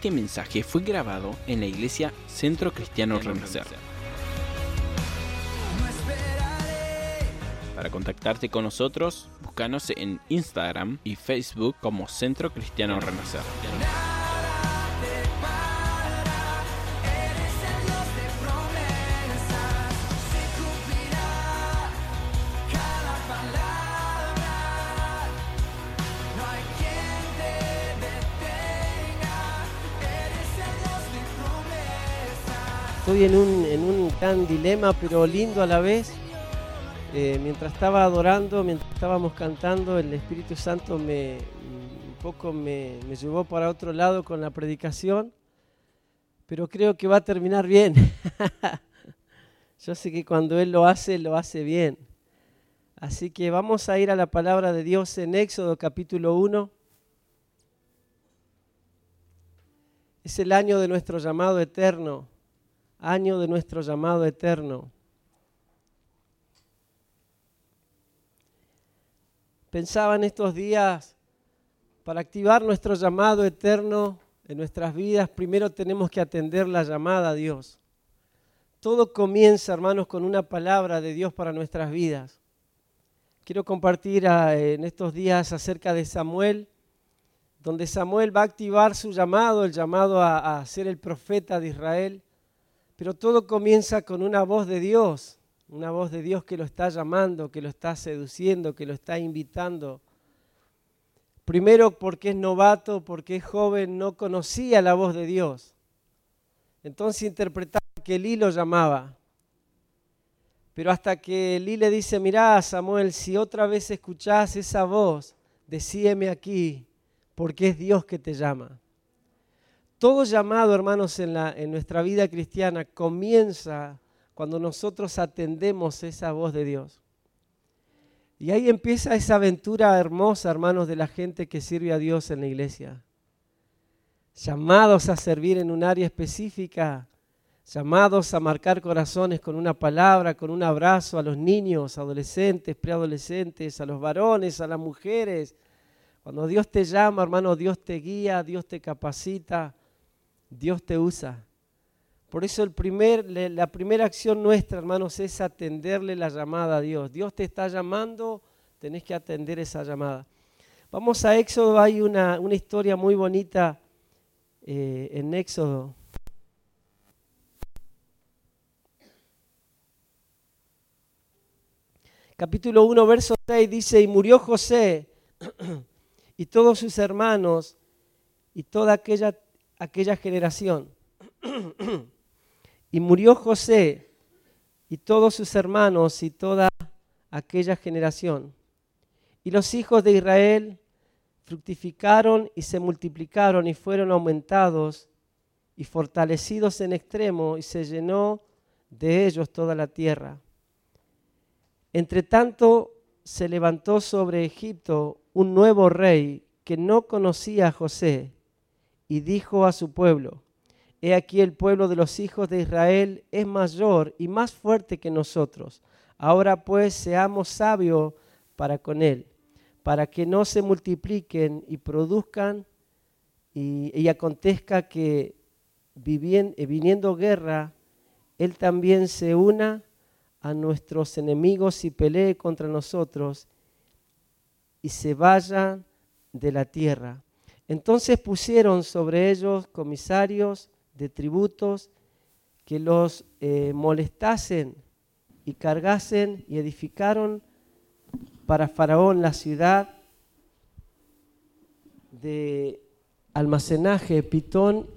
Este mensaje fue grabado en la iglesia Centro Cristiano Renacer. Para contactarte con nosotros, búscanos en Instagram y Facebook como Centro Cristiano Renacer. Estoy en un, en gran dilema, pero lindo a la vez. Eh, mientras estaba adorando, mientras estábamos cantando, el Espíritu Santo me un poco me, me llevó para otro lado con la predicación, pero creo que va a terminar bien. Yo sé que cuando Él lo hace, lo hace bien. Así que vamos a ir a la palabra de Dios en Éxodo capítulo 1. Es el año de nuestro llamado eterno año de nuestro llamado eterno. Pensaba en estos días, para activar nuestro llamado eterno en nuestras vidas, primero tenemos que atender la llamada a Dios. Todo comienza, hermanos, con una palabra de Dios para nuestras vidas. Quiero compartir ah, en estos días acerca de Samuel, donde Samuel va a activar su llamado, el llamado a, a ser el profeta de Israel. Pero todo comienza con una voz de Dios, una voz de Dios que lo está llamando, que lo está seduciendo, que lo está invitando. Primero porque es novato, porque es joven, no conocía la voz de Dios. Entonces interpretaba que Elí lo llamaba. Pero hasta que Elí le dice, mirá Samuel, si otra vez escuchás esa voz, decíeme aquí, porque es Dios que te llama. Todo llamado, hermanos, en, la, en nuestra vida cristiana comienza cuando nosotros atendemos esa voz de Dios. Y ahí empieza esa aventura hermosa, hermanos, de la gente que sirve a Dios en la iglesia. Llamados a servir en un área específica, llamados a marcar corazones con una palabra, con un abrazo a los niños, adolescentes, preadolescentes, a los varones, a las mujeres. Cuando Dios te llama, hermano, Dios te guía, Dios te capacita Dios te usa. Por eso la primera acción nuestra, hermanos, es atenderle la llamada a Dios. Dios te está llamando, tenés que atender esa llamada. Vamos a Éxodo, hay una, una historia muy bonita eh, en Éxodo. Capítulo 1, verso 6 dice, y murió José y todos sus hermanos y toda aquella aquella generación. y murió José y todos sus hermanos y toda aquella generación. Y los hijos de Israel fructificaron y se multiplicaron y fueron aumentados y fortalecidos en extremo y se llenó de ellos toda la tierra. Entre tanto se levantó sobre Egipto un nuevo rey que no conocía a José y dijo a su pueblo, He aquí el pueblo de los hijos de Israel es mayor y más fuerte que nosotros. Ahora pues seamos sabios para con él, para que no se multipliquen y produzcan y, acontezca que eh, viniendo guerra, él también se una a nuestros enemigos y pelee contra nosotros y se vaya de la tierra. Entonces pusieron sobre ellos comisarios de tributos que los eh, molestasen y cargasen y edificaron para Faraón la ciudad de almacenaje Pitón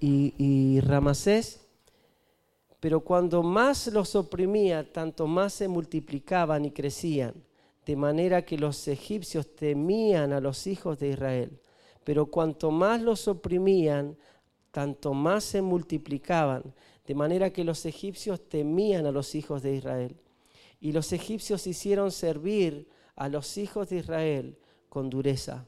y, y Ramasés. Pero cuando más los oprimía, tanto más se multiplicaban y crecían, de manera que los egipcios temían a los hijos de Israel pero cuanto más los oprimían, tanto más se multiplicaban, de manera que los egipcios temían a los hijos de Israel. Y los egipcios hicieron servir a los hijos de Israel con dureza.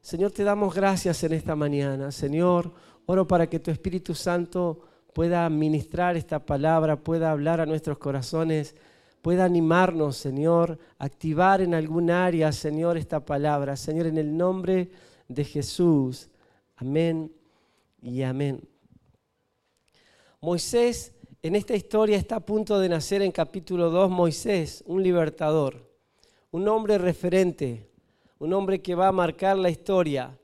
Señor, te damos gracias en esta mañana. Señor, oro para que tu Espíritu Santo pueda ministrar esta palabra, pueda hablar a nuestros corazones, pueda animarnos, Señor, activar en algún área, Señor, esta palabra. Señor, en el nombre de Jesús. Amén y amén. Moisés en esta historia está a punto de nacer en capítulo 2 Moisés, un libertador, un hombre referente, un hombre que va a marcar la historia.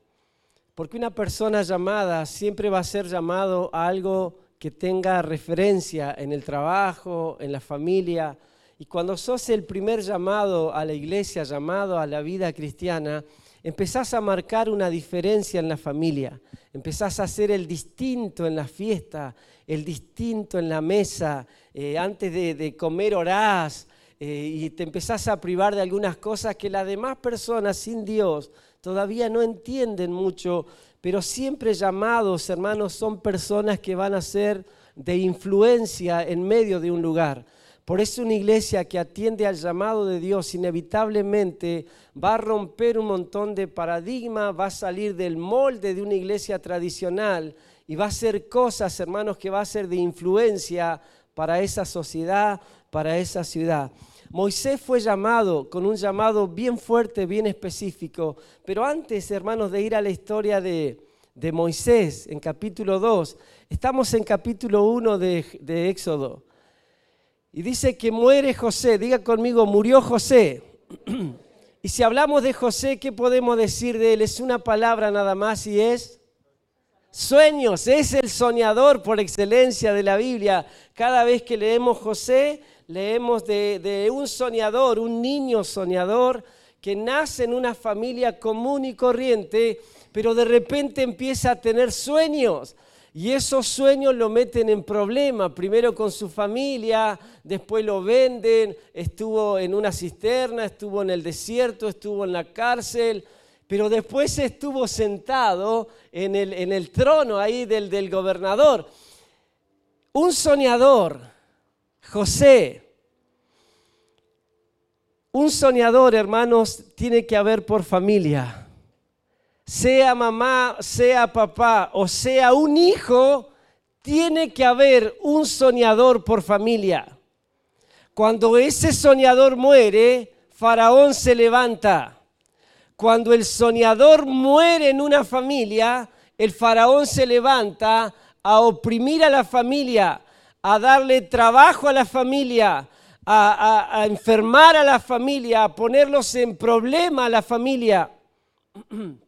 Porque una persona llamada siempre va a ser llamado a algo que tenga referencia en el trabajo, en la familia. Y cuando sos el primer llamado a la iglesia, llamado a la vida cristiana, empezás a marcar una diferencia en la familia, empezás a ser el distinto en la fiesta, el distinto en la mesa, eh, antes de, comer orás eh, y te empezás a privar de algunas cosas que las demás personas sin Dios todavía no entienden mucho, pero siempre llamados, hermanos, son personas que van a ser de influencia en medio de un lugar. Por eso una iglesia que atiende al llamado de Dios inevitablemente va a romper un montón de paradigmas, va a salir del molde de una iglesia tradicional y va a hacer cosas, hermanos, que va a ser de influencia para esa sociedad, para esa ciudad. Moisés fue llamado con un llamado bien fuerte, bien específico, pero antes, hermanos, de ir a la historia de, Moisés en capítulo 2, estamos en capítulo 1 de, de Éxodo. Y dice que muere José, diga conmigo, murió José. y si hablamos de José, ¿qué podemos decir de él? Es una palabra nada más y es sueños. Es el soñador por excelencia de la Biblia. Cada vez que leemos José, leemos de, un soñador, un niño soñador que nace en una familia común y corriente, pero de repente empieza a tener sueños. Y esos sueños lo meten en problemas, primero con su familia, después lo venden, estuvo en una cisterna, estuvo en el desierto, estuvo en la cárcel, pero después estuvo sentado en el, trono ahí del gobernador. Un soñador, José. Un soñador, hermanos, tiene que haber por familia. Sea mamá, sea papá o sea un hijo, tiene que haber un soñador por familia. Cuando ese soñador muere, Faraón se levanta. Cuando el soñador muere en una familia, el faraón se levanta a oprimir a la familia, a darle trabajo a la familia, a, enfermar a la familia, a ponerlos en problema a la familia.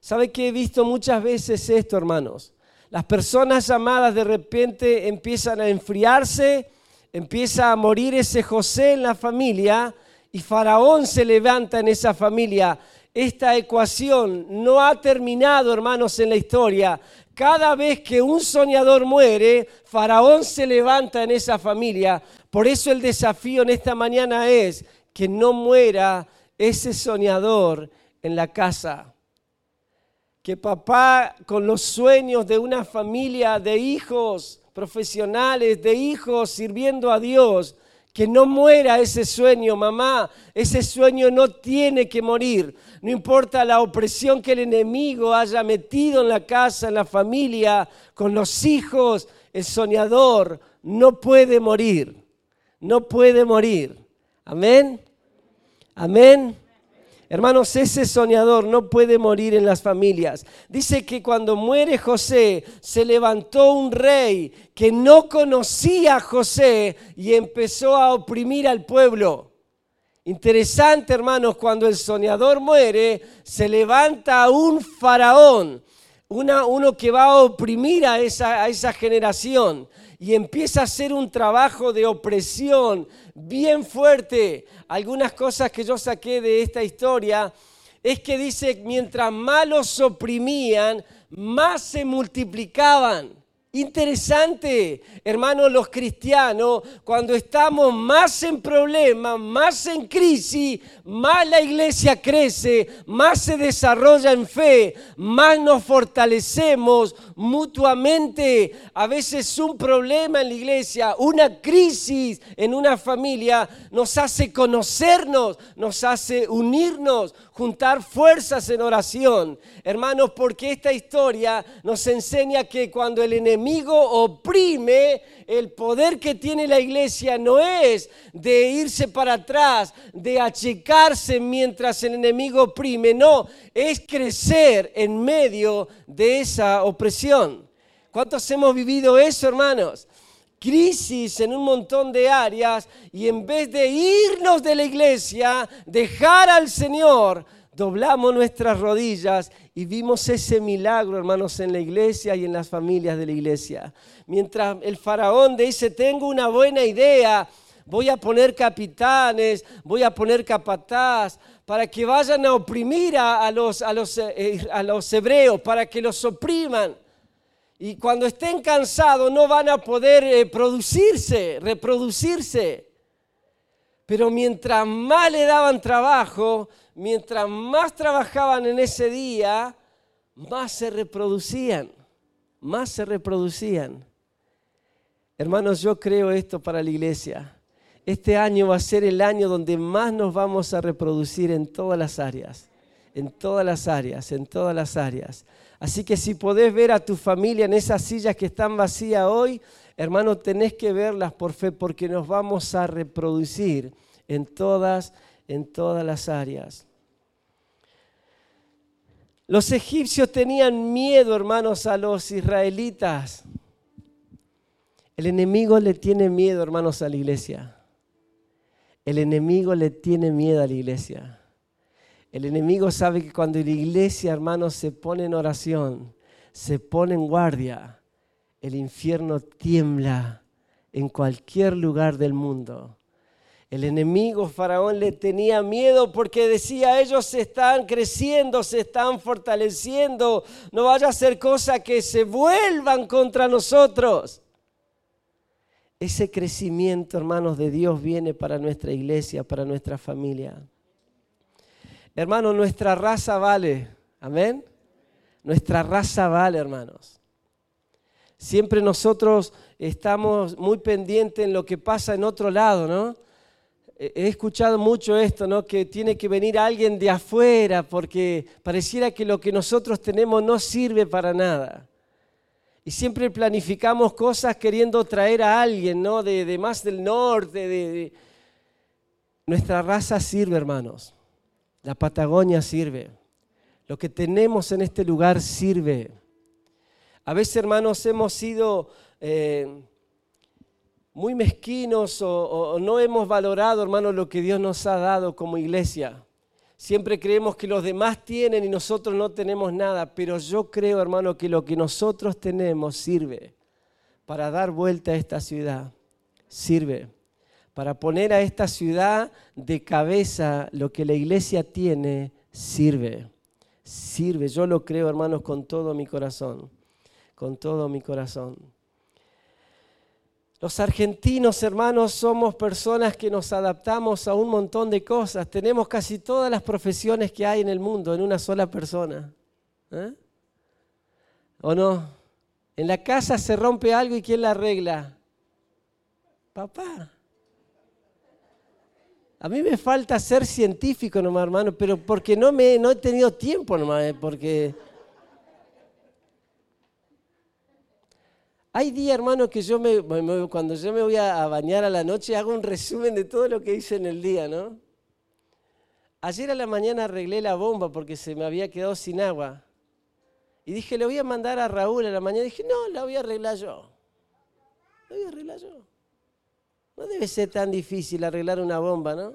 ¿Sabe que he visto muchas veces esto, hermanos? Las personas llamadas de repente empiezan a enfriarse, empieza a morir ese José en la familia y Faraón se levanta en esa familia. Esta ecuación no ha terminado, hermanos, en la historia. Cada vez que un soñador muere, Faraón se levanta en esa familia. Por eso el desafío en esta mañana es que no muera ese soñador en la casa. Que papá, con los sueños de una familia de hijos profesionales, de hijos sirviendo a Dios, que no muera ese sueño, mamá. Ese sueño no tiene que morir. No importa la opresión que el enemigo haya metido en la casa, en la familia, con los hijos. El soñador no puede morir. No puede morir. Amén. Amén. Hermanos, ese soñador no puede morir en las familias. Dice que cuando muere José, se levantó un rey que no conocía a José y empezó a oprimir al pueblo. Interesante, hermanos, cuando el soñador muere, se levanta un faraón, uno que va a oprimir a esa, a esa generación y empieza a hacer un trabajo de opresión bien fuerte. Algunas cosas que yo saqué de esta historia es que dice, mientras más los oprimían, más se multiplicaban. Interesante, hermanos, los cristianos, cuando estamos más en problemas, más en crisis, más la iglesia crece, más se desarrolla en fe, más nos fortalecemos mutuamente. A veces un problema en la iglesia, una crisis en una familia nos hace conocernos, nos hace unirnos, juntar fuerzas en oración. Hermanos, porque esta historia nos enseña que cuando el enemigo enemigo oprime, el poder que tiene la iglesia no es de irse para atrás, de achicarse mientras el enemigo oprime, no, es crecer en medio de esa opresión. ¿Cuántos hemos vivido eso, hermanos? crisis en un montón de áreas y en vez de irnos de la iglesia, dejar al Señor, doblamos nuestras rodillas y vimos ese milagro, hermanos, en la iglesia y en las familias de la iglesia. Mientras el faraón dice, tengo una buena idea, voy a poner capitanes, voy a poner capataz, para que vayan a oprimir a, los, a, los, eh, a los hebreos, para que los opriman. Y cuando estén cansados no van a poder eh, producirse, reproducirse. Pero mientras más le daban trabajo, mientras más trabajaban en ese día, más se reproducían, más se reproducían. Hermanos, yo creo esto para la iglesia. Este año va a ser el año donde más nos vamos a reproducir en todas las áreas, en todas las áreas, en todas las áreas. Así que si podés ver a tu familia en esas sillas que están vacías hoy, hermano, tenés que verlas por fe porque nos vamos a reproducir en todas, en todas las áreas. Los egipcios tenían miedo, hermanos, a los israelitas. El enemigo le tiene miedo, hermanos, a la iglesia. El enemigo le tiene miedo a la iglesia. El enemigo sabe que cuando la iglesia, hermanos, se pone en oración, se pone en guardia, el infierno tiembla en cualquier lugar del mundo. El enemigo faraón le tenía miedo porque decía, ellos se están creciendo, se están fortaleciendo, no vaya a ser cosa que se vuelvan contra nosotros. Ese crecimiento, hermanos, de Dios viene para nuestra iglesia, para nuestra familia. Hermano, nuestra raza vale. Amén. Nuestra raza vale, hermanos. Siempre nosotros estamos muy pendientes en lo que pasa en otro lado, ¿no? He escuchado mucho esto, ¿no? Que tiene que venir alguien de afuera porque pareciera que lo que nosotros tenemos no sirve para nada. Y siempre planificamos cosas queriendo traer a alguien, ¿no? De, más del norte. de... Nuestra raza sirve, hermanos. La Patagonia sirve. Lo que tenemos en este lugar sirve. A veces, hermanos, hemos sido eh, muy mezquinos o, no hemos valorado, hermanos, lo que Dios nos ha dado como iglesia. Siempre creemos que los demás tienen y nosotros no tenemos nada, pero yo creo, hermano, que lo que nosotros tenemos sirve para dar vuelta a esta ciudad. Sirve para poner a esta ciudad de cabeza lo que la iglesia tiene, sirve. Sirve, yo lo creo hermanos con todo mi corazón, con todo mi corazón. Los argentinos, hermanos, somos personas que nos adaptamos a un montón de cosas. Tenemos casi todas las profesiones que hay en el mundo en una sola persona. ¿Eh? ¿O no? En la casa se rompe algo y ¿quién la arregla? Papá. A mí me falta ser científico nomás, hermano, pero porque no, me, no he tenido tiempo nomás, eh, porque... Hay días, hermano, que yo me, cuando yo me voy a, bañar a la noche hago un resumen de todo lo que hice en el día, ¿no? Ayer a la mañana arreglé la bomba porque se me había quedado sin agua. Y dije, le voy a mandar a Raúl a la mañana. dije, no, la voy a arreglar yo. La voy a arreglar yo. No debe ser tan difícil arreglar una bomba, ¿no?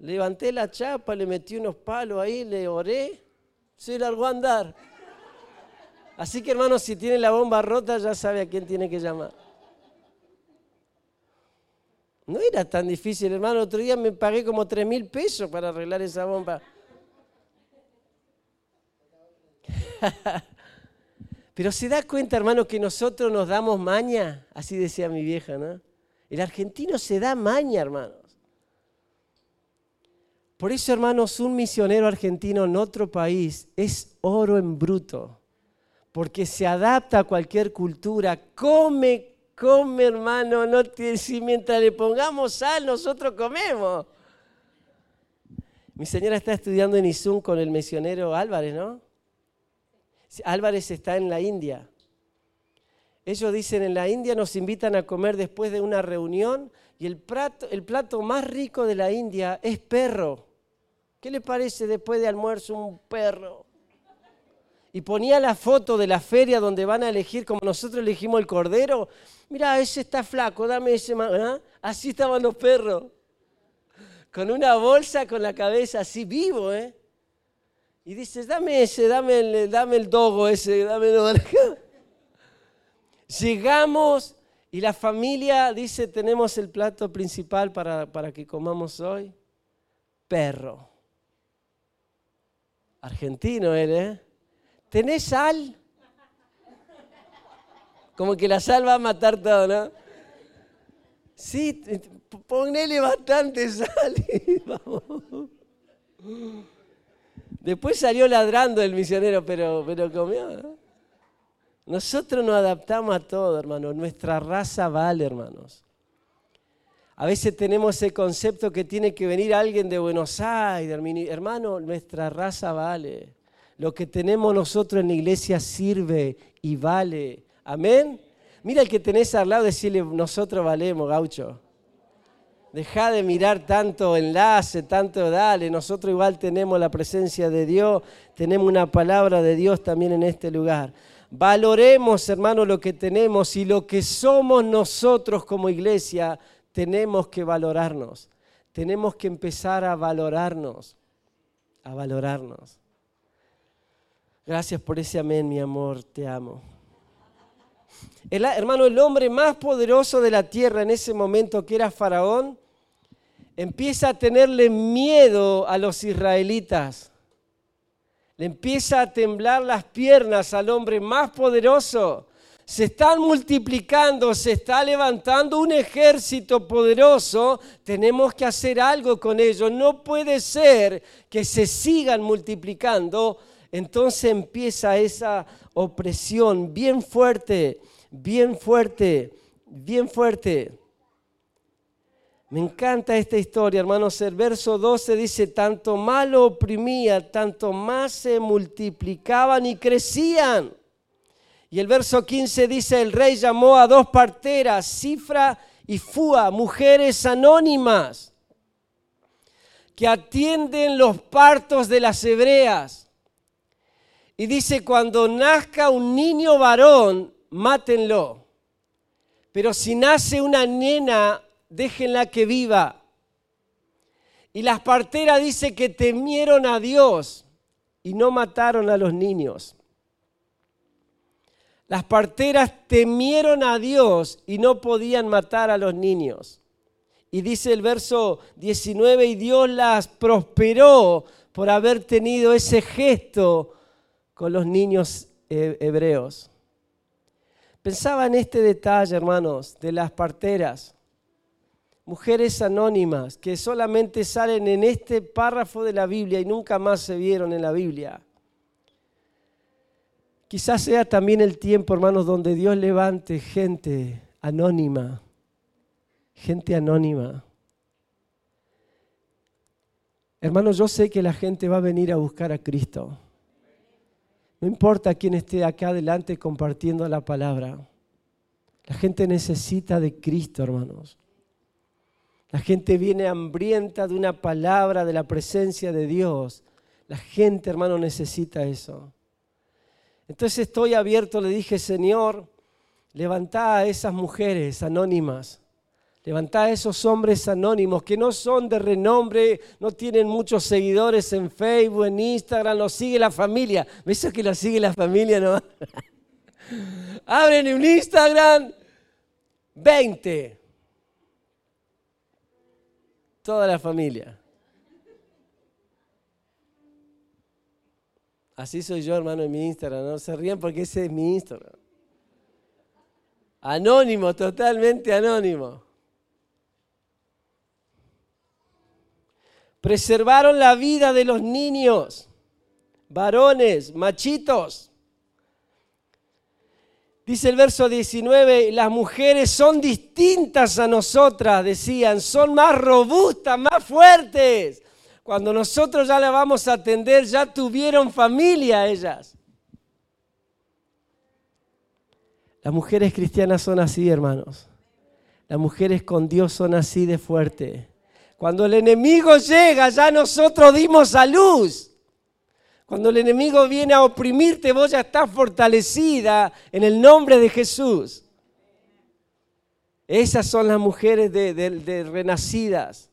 Levanté la chapa, le metí unos palos ahí, le oré, se largó a andar. Así que hermano, si tiene la bomba rota, ya sabe a quién tiene que llamar. No era tan difícil, hermano. Otro día me pagué como tres mil pesos para arreglar esa bomba. Pero se da cuenta, hermano, que nosotros nos damos maña, así decía mi vieja, ¿no? El argentino se da maña, hermanos. Por eso, hermanos, un misionero argentino en otro país es oro en bruto, porque se adapta a cualquier cultura, come, come, hermano, no si mientras le pongamos sal, nosotros comemos. Mi señora está estudiando en Izum con el misionero Álvarez, ¿no? Álvarez está en la India ellos dicen en la India nos invitan a comer después de una reunión y el plato, el plato más rico de la India es perro. ¿Qué le parece después de almuerzo un perro? Y ponía la foto de la feria donde van a elegir, como nosotros elegimos el cordero. Mira, ese está flaco, dame ese más. ¿ah? Así estaban los perros. Con una bolsa con la cabeza así vivo, ¿eh? Y dices, dame ese, dame el, dame el dogo ese, dame el Llegamos y la familia dice, tenemos el plato principal para, para que comamos hoy. Perro. Argentino él, ¿eh? ¿Tenés sal? Como que la sal va a matar todo, ¿no? Sí, ponele bastante sal y vamos. Después salió ladrando el misionero, pero, pero comió. Nosotros nos adaptamos a todo, hermano. Nuestra raza vale, hermanos. A veces tenemos ese concepto que tiene que venir alguien de Buenos Aires, hermano, nuestra raza vale. Lo que tenemos nosotros en la iglesia sirve y vale. Amén. Mira el que tenés al lado, decirle, nosotros valemos, gaucho. Deja de mirar tanto enlace, tanto dale. Nosotros igual tenemos la presencia de Dios, tenemos una palabra de Dios también en este lugar. Valoremos, hermano, lo que tenemos y lo que somos nosotros como iglesia, tenemos que valorarnos. Tenemos que empezar a valorarnos, a valorarnos. Gracias por ese amén, mi amor, te amo. El, hermano, el hombre más poderoso de la tierra en ese momento, que era Faraón, empieza a tenerle miedo a los israelitas. Le empieza a temblar las piernas al hombre más poderoso. Se están multiplicando, se está levantando un ejército poderoso. Tenemos que hacer algo con ellos. No puede ser que se sigan multiplicando. Entonces empieza esa opresión bien fuerte bien fuerte, bien fuerte. Me encanta esta historia, hermanos. El verso 12 dice, tanto más lo oprimía, tanto más se multiplicaban y crecían. Y el verso 15 dice, el rey llamó a dos parteras, Cifra y Fua, mujeres anónimas, que atienden los partos de las hebreas. Y dice, cuando nazca un niño varón, mátenlo. Pero si nace una nena, déjenla que viva. Y las parteras dice que temieron a Dios y no mataron a los niños. Las parteras temieron a Dios y no podían matar a los niños. Y dice el verso 19, y Dios las prosperó por haber tenido ese gesto con los niños hebreos. Pensaba en este detalle, hermanos, de las parteras, mujeres anónimas que solamente salen en este párrafo de la Biblia y nunca más se vieron en la Biblia. Quizás sea también el tiempo, hermanos, donde Dios levante gente anónima, gente anónima. Hermanos, yo sé que la gente va a venir a buscar a Cristo. No importa quién esté acá adelante compartiendo la palabra. La gente necesita de Cristo, hermanos. La gente viene hambrienta de una palabra, de la presencia de Dios. La gente, hermano, necesita eso. Entonces estoy abierto, le dije, Señor, levanta a esas mujeres anónimas Levantá a esos hombres anónimos que no son de renombre, no tienen muchos seguidores en Facebook, en Instagram, los sigue la familia. ¿Ves que los sigue la familia? No? Abren un Instagram, 20. Toda la familia. Así soy yo, hermano, en mi Instagram. No se ríen porque ese es mi Instagram. Anónimo, totalmente anónimo. Preservaron la vida de los niños, varones, machitos. Dice el verso 19, las mujeres son distintas a nosotras, decían, son más robustas, más fuertes. Cuando nosotros ya la vamos a atender, ya tuvieron familia ellas. Las mujeres cristianas son así, hermanos. Las mujeres con Dios son así de fuerte. Cuando el enemigo llega, ya nosotros dimos a luz. Cuando el enemigo viene a oprimirte, vos ya estás fortalecida en el nombre de Jesús. Esas son las mujeres de, renacidas,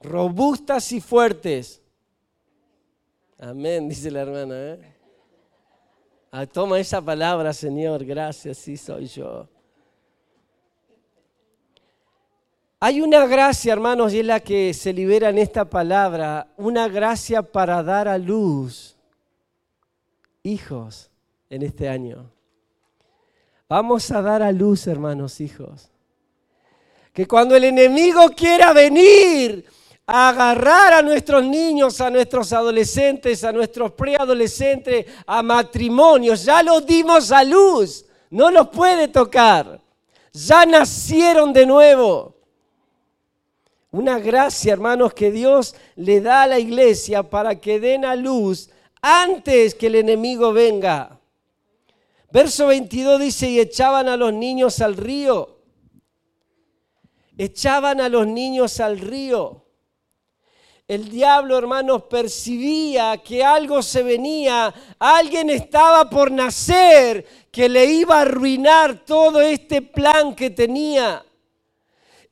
robustas y fuertes. Amén, dice la hermana. ¿eh? Ah, toma esa palabra, Señor, gracias, sí soy yo. Hay una gracia, hermanos, y es la que se libera en esta palabra, una gracia para dar a luz hijos en este año. Vamos a dar a luz, hermanos, hijos. Que cuando el enemigo quiera venir a agarrar a nuestros niños, a nuestros adolescentes, a nuestros preadolescentes, a matrimonios, ya los dimos a luz, no los puede tocar. Ya nacieron de nuevo. Una gracia, hermanos, que Dios le da a la iglesia para que den a luz antes que el enemigo venga. Verso 22 dice, y echaban a los niños al río. Echaban a los niños al río. El diablo, hermanos, percibía que algo se venía, alguien estaba por nacer que le iba a arruinar todo este plan que tenía.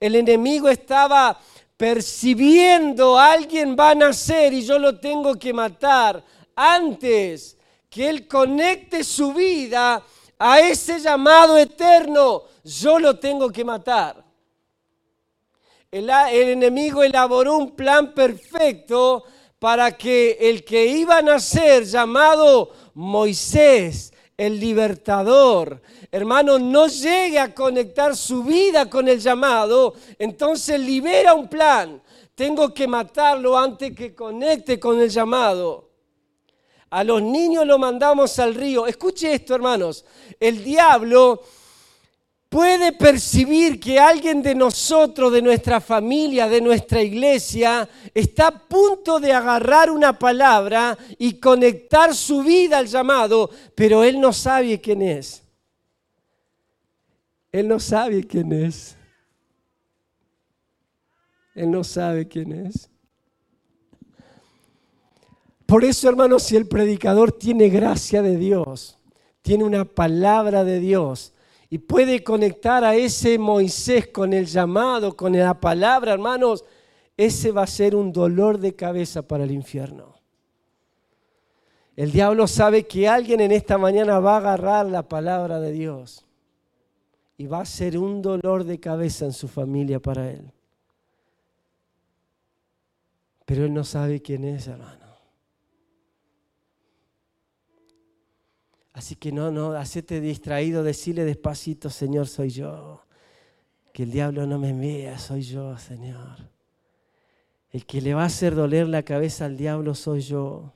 El enemigo estaba percibiendo alguien va a nacer y yo lo tengo que matar antes que él conecte su vida a ese llamado eterno, yo lo tengo que matar. El, el, enemigo elaboró un plan perfecto para que el que iba a nacer, llamado Moisés, el libertador, hermano, no llegue a conectar su vida con el llamado, entonces libera un plan. Tengo que matarlo antes que conecte con el llamado. A los niños lo mandamos al río. Escuche esto, hermanos. El diablo puede percibir que alguien de nosotros, de nuestra familia, de nuestra iglesia, está a punto de agarrar una palabra y conectar su vida al llamado, pero él no sabe quién es. Él no sabe quién es. Él no sabe quién es. Por eso, hermanos, si el predicador tiene gracia de Dios, tiene una palabra de Dios, y puede conectar a ese Moisés con el llamado, con la palabra, hermanos, ese va a ser un dolor de cabeza para el infierno. El diablo sabe que alguien en esta mañana va a agarrar la palabra de Dios y va a ser un dolor de cabeza en su familia para él. Pero él no sabe quién es, hermano. Así que no, no, hacete distraído, decirle despacito, Señor, soy yo. Que el diablo no me vea, soy yo, Señor. El que le va a hacer doler la cabeza al diablo soy yo.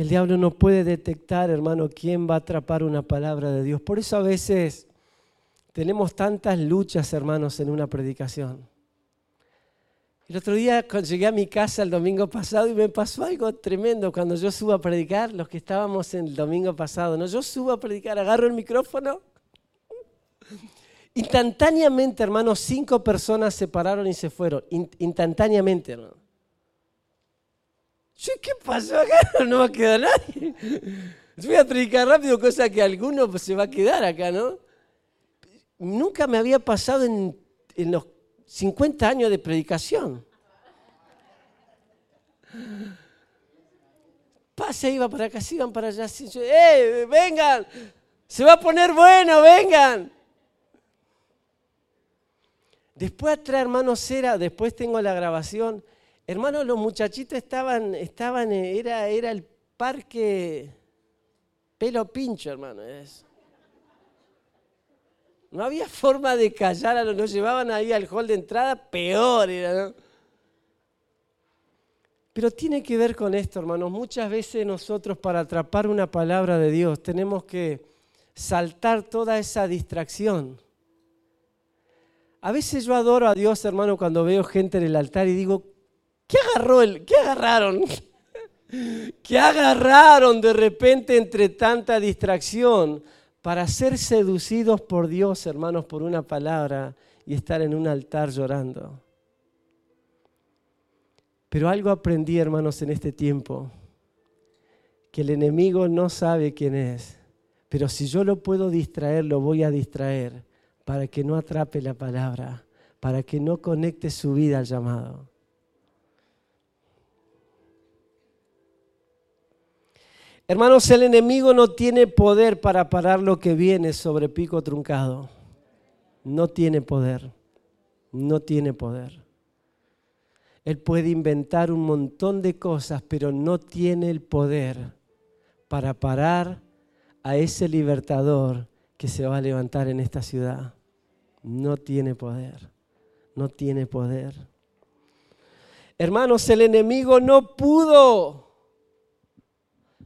El diablo no puede detectar, hermano, quién va a atrapar una palabra de Dios. Por eso a veces tenemos tantas luchas, hermanos, en una predicación. El otro día llegué a mi casa el domingo pasado y me pasó algo tremendo cuando yo subo a predicar, los que estábamos el domingo pasado, ¿no? Yo subo a predicar, agarro el micrófono. Instantáneamente, hermanos, cinco personas se pararon y se fueron. instantáneamente, hermano. ¿Qué pasó acá? No va a quedar nadie. Voy a predicar rápido, cosa que alguno se va a quedar acá, ¿no? Nunca me había pasado en, los 50 años de predicación. Pase, iba para acá, iban para allá. ¡Eh, vengan! Se va a poner bueno, vengan. Después atrás, hermano Cera, después tengo la grabación. Hermano, los muchachitos estaban, estaban, era, era el parque pelo pincho, hermano. Es. No había forma de callar a los nos llevaban ahí al hall de entrada, peor era, ¿no? Pero tiene que ver con esto, hermanos. Muchas veces nosotros para atrapar una palabra de Dios tenemos que saltar toda esa distracción. A veces yo adoro a Dios, hermano, cuando veo gente en el altar y digo, ¿Qué agarró el, qué agarraron? ¿Qué agarraron de repente entre tanta distracción para ser seducidos por Dios, hermanos, por una palabra y estar en un altar llorando? Pero algo aprendí, hermanos, en este tiempo, que el enemigo no sabe quién es, pero si yo lo puedo distraer, lo voy a distraer para que no atrape la palabra, para que no conecte su vida al llamado. Hermanos, el enemigo no tiene poder para parar lo que viene sobre pico truncado. No tiene poder. No tiene poder. Él puede inventar un montón de cosas, pero no tiene el poder para parar a ese libertador que se va a levantar en esta ciudad. No tiene poder, no tiene poder. Hermanos, el enemigo no pudo,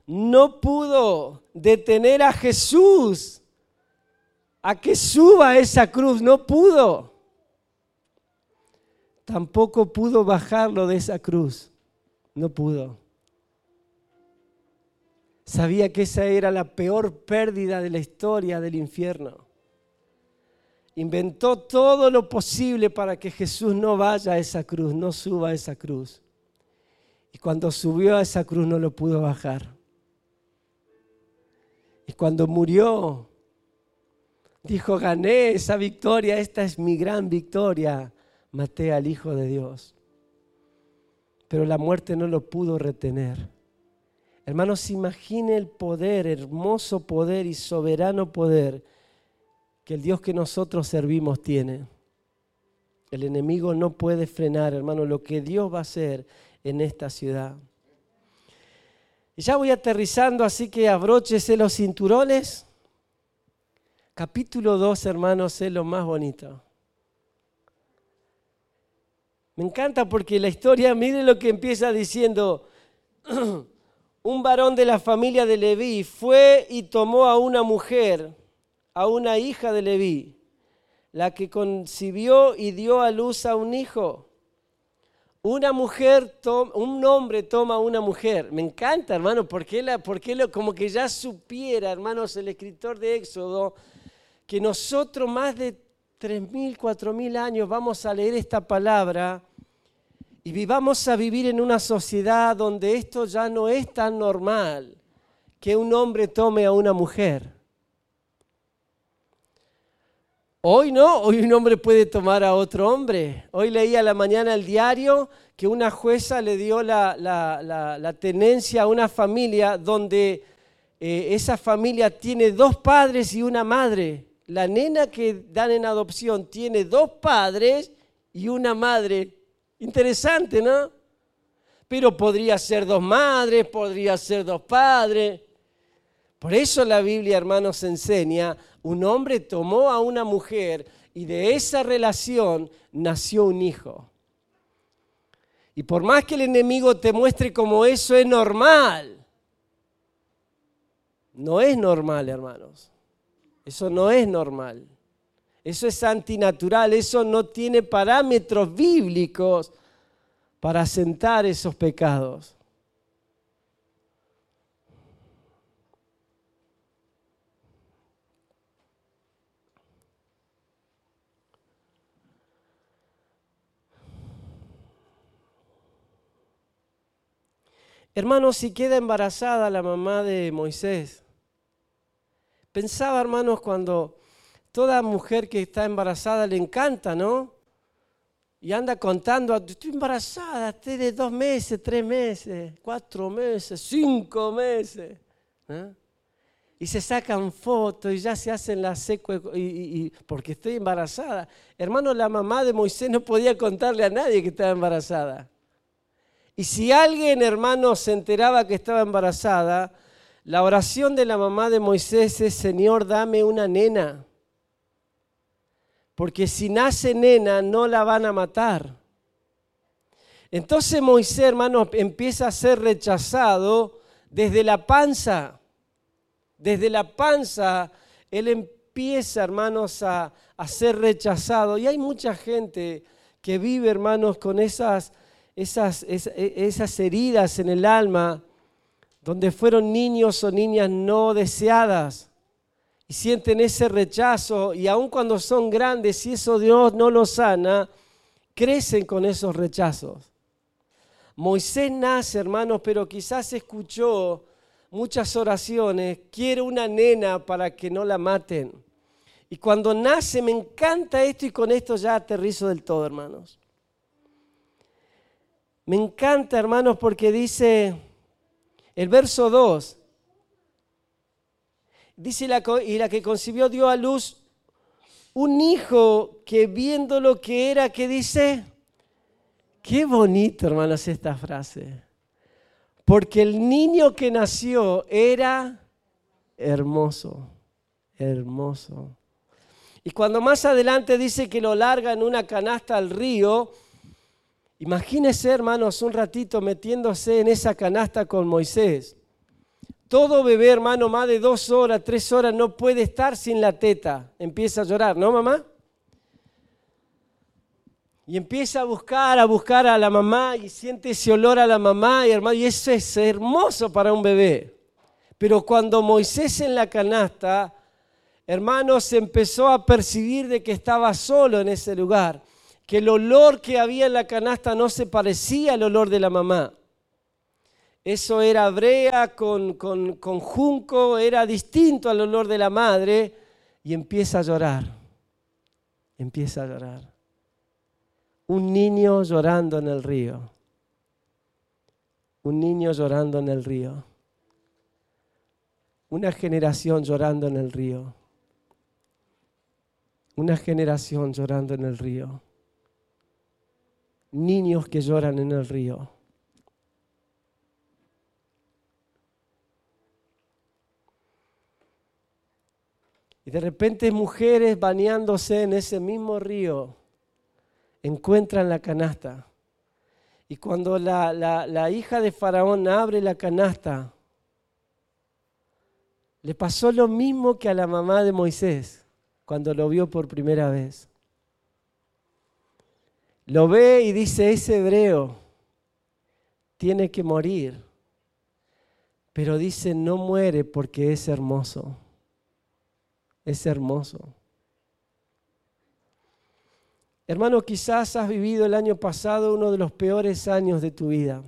no pudo detener a Jesús a que suba esa cruz, no pudo tampoco pudo bajarlo de esa cruz. No pudo. Sabía que esa era la peor pérdida de la historia del infierno. Inventó todo lo posible para que Jesús no vaya a esa cruz, no suba a esa cruz. Y cuando subió a esa cruz no lo pudo bajar. Y cuando murió, dijo, gané esa victoria, esta es mi gran victoria maté al Hijo de Dios. Pero la muerte no lo pudo retener. Hermanos, imagine el poder, hermoso poder y soberano poder que el Dios que nosotros servimos tiene. El enemigo no puede frenar, hermano, lo que Dios va a hacer en esta ciudad. Ya voy aterrizando, así que abróchese los cinturones. Capítulo 2, hermanos, es lo más bonito. Me encanta porque la historia, mire lo que empieza diciendo, un varón de la familia de Leví fue y tomó a una mujer, a una hija de Leví, la que concibió y dio a luz a un hijo. Una mujer, un hombre toma a una mujer. Me encanta, hermano, porque, la, porque lo, como que ya supiera, hermanos, el escritor de Éxodo, que nosotros más de 3.000, 4.000 años vamos a leer esta palabra y vivamos a vivir en una sociedad donde esto ya no es tan normal que un hombre tome a una mujer. Hoy no, hoy un hombre puede tomar a otro hombre. Hoy leí a la mañana el diario que una jueza le dio la, tenencia a una familia donde eh, esa familia tiene dos padres y una madre la nena que dan en adopción tiene dos padres y una madre. Interesante, ¿no? Pero podría ser dos madres, podría ser dos padres. Por eso la Biblia, hermanos, enseña, un hombre tomó a una mujer y de esa relación nació un hijo. Y por más que el enemigo te muestre como eso es normal, no es normal, hermanos. Eso no es normal. Eso es antinatural. Eso no tiene parámetros bíblicos para asentar esos pecados. Hermanos, si queda embarazada la mamá de Moisés, Pensaba, hermanos, cuando toda mujer que está embarazada le encanta, ¿no? Y anda contando, estoy embarazada, de dos meses, tres meses, cuatro meses, cinco meses. ¿eh? Y se sacan fotos y ya se hacen la seco y, porque estoy embarazada. Hermano, la mamá de Moisés no podía contarle a nadie que estaba embarazada. Y si alguien, hermano, se enteraba que estaba embarazada, la oración de la mamá de Moisés es, Señor, dame una nena. Porque si nace nena, no la van a matar. Entonces Moisés, hermanos, empieza a ser rechazado desde la panza. Desde la panza, él empieza, hermanos, a, a ser rechazado. Y hay mucha gente que vive, hermanos, con esas esas, esas heridas en el alma donde fueron niños o niñas no deseadas y sienten ese rechazo y aun cuando son grandes, si eso Dios no los sana, crecen con esos rechazos. Moisés nace, hermanos, pero quizás escuchó muchas oraciones, quiero una nena para que no la maten. Y cuando nace, me encanta esto y con esto ya aterrizo del todo, hermanos. Me encanta, hermanos, porque dice el verso 2, dice, y la que concibió dio a luz un hijo que viendo lo que era, que dice, qué bonito, hermanos, esta frase. Porque el niño que nació era hermoso, hermoso. Y cuando más adelante dice que lo larga en una canasta al río, imagínese, hermanos, un ratito metiéndose en esa canasta con Moisés. Todo bebé, hermano, más de dos horas, tres horas, no puede estar sin la teta. Empieza a llorar, ¿no, mamá? Y empieza a buscar, a buscar a la mamá y siente ese olor a la mamá y hermano, y eso es hermoso para un bebé. Pero cuando Moisés en la canasta, hermanos, empezó a percibir de que estaba solo en ese lugar, que el olor que había en la canasta no se parecía al olor de la mamá. Eso era brea con, con, con junco, era distinto al olor de la madre y empieza a llorar. Empieza a llorar un niño llorando en el río. Un niño llorando en el río. Una generación llorando en el río. Una generación llorando en el río. Niños que lloran en el río. Y de repente mujeres bañándose en ese mismo río encuentran la canasta. Y cuando la, la, hija de Faraón abre la canasta, le pasó lo mismo que a la mamá de Moisés cuando lo vio por primera vez. Lo ve y dice, ese hebreo tiene que morir. Pero dice, no muere porque es hermoso. Es hermoso. Hermano, quizás has vivido el año pasado uno de los peores años de tu vida.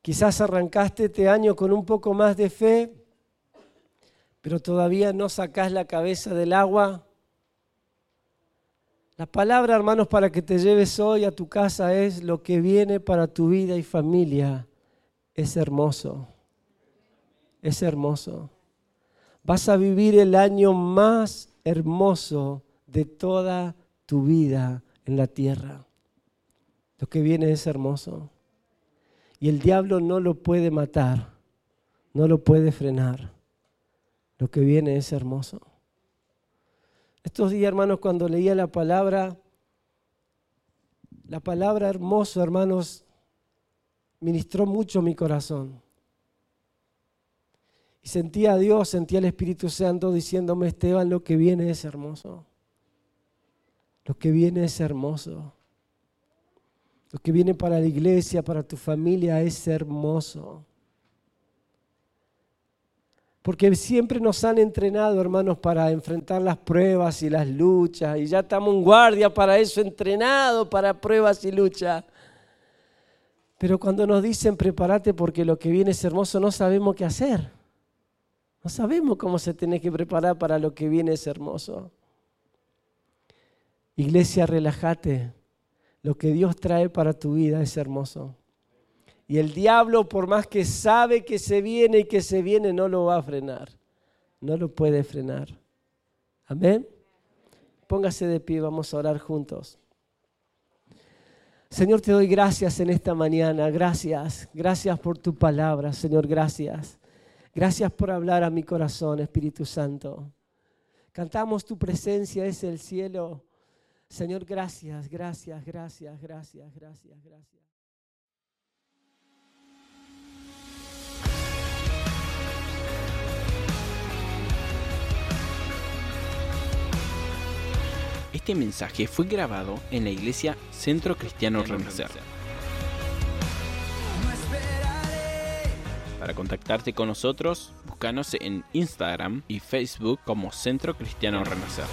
Quizás arrancaste este año con un poco más de fe, pero todavía no sacás la cabeza del agua. La palabra, hermanos, para que te lleves hoy a tu casa es lo que viene para tu vida y familia. Es hermoso. Es hermoso. Vas a vivir el año más hermoso de toda tu vida en la tierra. Lo que viene es hermoso. Y el diablo no lo puede matar, no lo puede frenar. Lo que viene es hermoso. Estos días, hermanos, cuando leía la palabra, la palabra hermoso, hermanos, ministró mucho mi corazón. Y sentía a Dios, sentía al Espíritu Santo diciéndome, Esteban, lo que viene es hermoso. Lo que viene es hermoso. Lo que viene para la iglesia, para tu familia es hermoso. Porque siempre nos han entrenado, hermanos, para enfrentar las pruebas y las luchas. Y ya estamos en guardia para eso, entrenado para pruebas y luchas. Pero cuando nos dicen prepárate porque lo que viene es hermoso, no sabemos qué hacer. No sabemos cómo se tiene que preparar para lo que viene es hermoso. Iglesia, relájate. Lo que Dios trae para tu vida es hermoso. Y el diablo, por más que sabe que se viene y que se viene, no lo va a frenar. No lo puede frenar. Amén. Póngase de pie, vamos a orar juntos. Señor, te doy gracias en esta mañana. Gracias. Gracias por tu palabra, Señor. Gracias. Gracias por hablar a mi corazón, Espíritu Santo. Cantamos tu presencia, es el cielo. Señor, gracias, gracias, gracias, gracias, gracias, gracias. Este mensaje fue grabado en la iglesia Centro Cristiano Renacer. Para contactarte con nosotros, búscanos en Instagram y Facebook como Centro Cristiano Renacer.